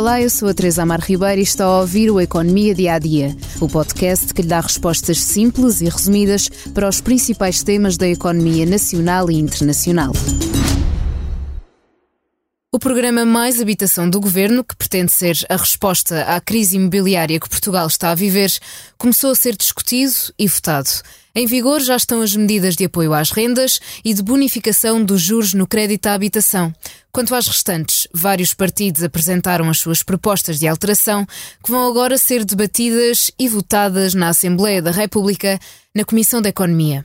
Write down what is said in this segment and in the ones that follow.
Olá, eu sou a Teresa Amar Ribeiro e está a ouvir o Economia Dia a Dia, o podcast que lhe dá respostas simples e resumidas para os principais temas da economia nacional e internacional. O programa Mais Habitação do Governo, que pretende ser a resposta à crise imobiliária que Portugal está a viver, começou a ser discutido e votado. Em vigor já estão as medidas de apoio às rendas e de bonificação dos juros no crédito à habitação. Quanto às restantes, vários partidos apresentaram as suas propostas de alteração, que vão agora ser debatidas e votadas na Assembleia da República, na Comissão da Economia.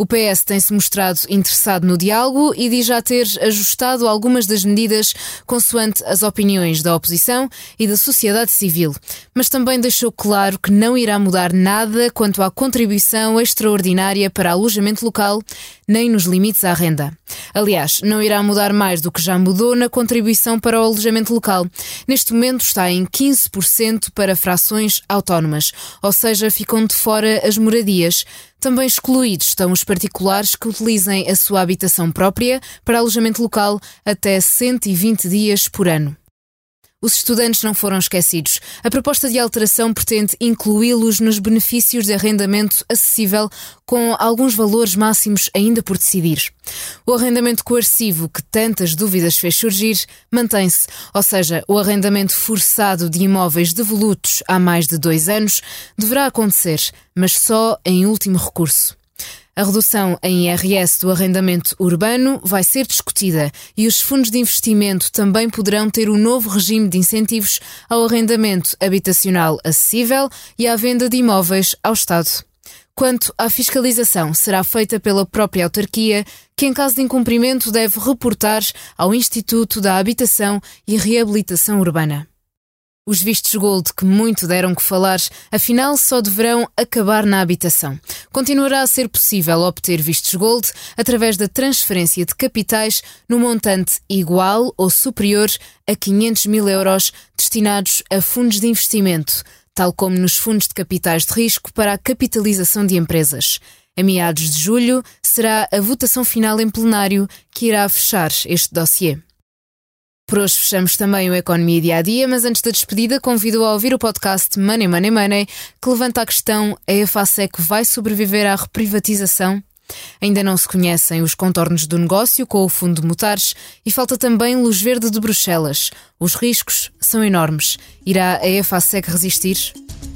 O PS tem-se mostrado interessado no diálogo e diz já ter ajustado algumas das medidas consoante as opiniões da oposição e da sociedade civil, mas também deixou claro que não irá mudar nada quanto à contribuição extraordinária para alojamento local, nem nos limites à renda. Aliás, não irá mudar mais do que já mudou na contribuição para o alojamento local. Neste momento está em 15% para frações autónomas, ou seja, ficam de fora as moradias. Também excluídos estão os particulares que utilizem a sua habitação própria para alojamento local até 120 dias por ano. Os estudantes não foram esquecidos. A proposta de alteração pretende incluí-los nos benefícios de arrendamento acessível com alguns valores máximos ainda por decidir. O arrendamento coercivo, que tantas dúvidas fez surgir, mantém-se, ou seja, o arrendamento forçado de imóveis devolutos há mais de dois anos deverá acontecer, mas só em último recurso. A redução em IRS do arrendamento urbano vai ser discutida e os fundos de investimento também poderão ter um novo regime de incentivos ao arrendamento habitacional acessível e à venda de imóveis ao Estado. Quanto à fiscalização, será feita pela própria autarquia, que, em caso de incumprimento, deve reportar ao Instituto da Habitação e Reabilitação Urbana. Os vistos gold que muito deram que falar, afinal só deverão acabar na habitação. Continuará a ser possível obter vistos gold através da transferência de capitais no montante igual ou superior a 500 mil euros destinados a fundos de investimento, tal como nos fundos de capitais de risco para a capitalização de empresas. A meados de julho será a votação final em plenário que irá fechar este dossiê. Por hoje fechamos também o Economia Dia a Dia, mas antes da despedida convido a ouvir o podcast Money Money Money, que levanta a questão: a EFASEC vai sobreviver à reprivatização? Ainda não se conhecem os contornos do negócio com o Fundo de Mutares e falta também luz verde de Bruxelas. Os riscos são enormes. Irá a EFASEC resistir?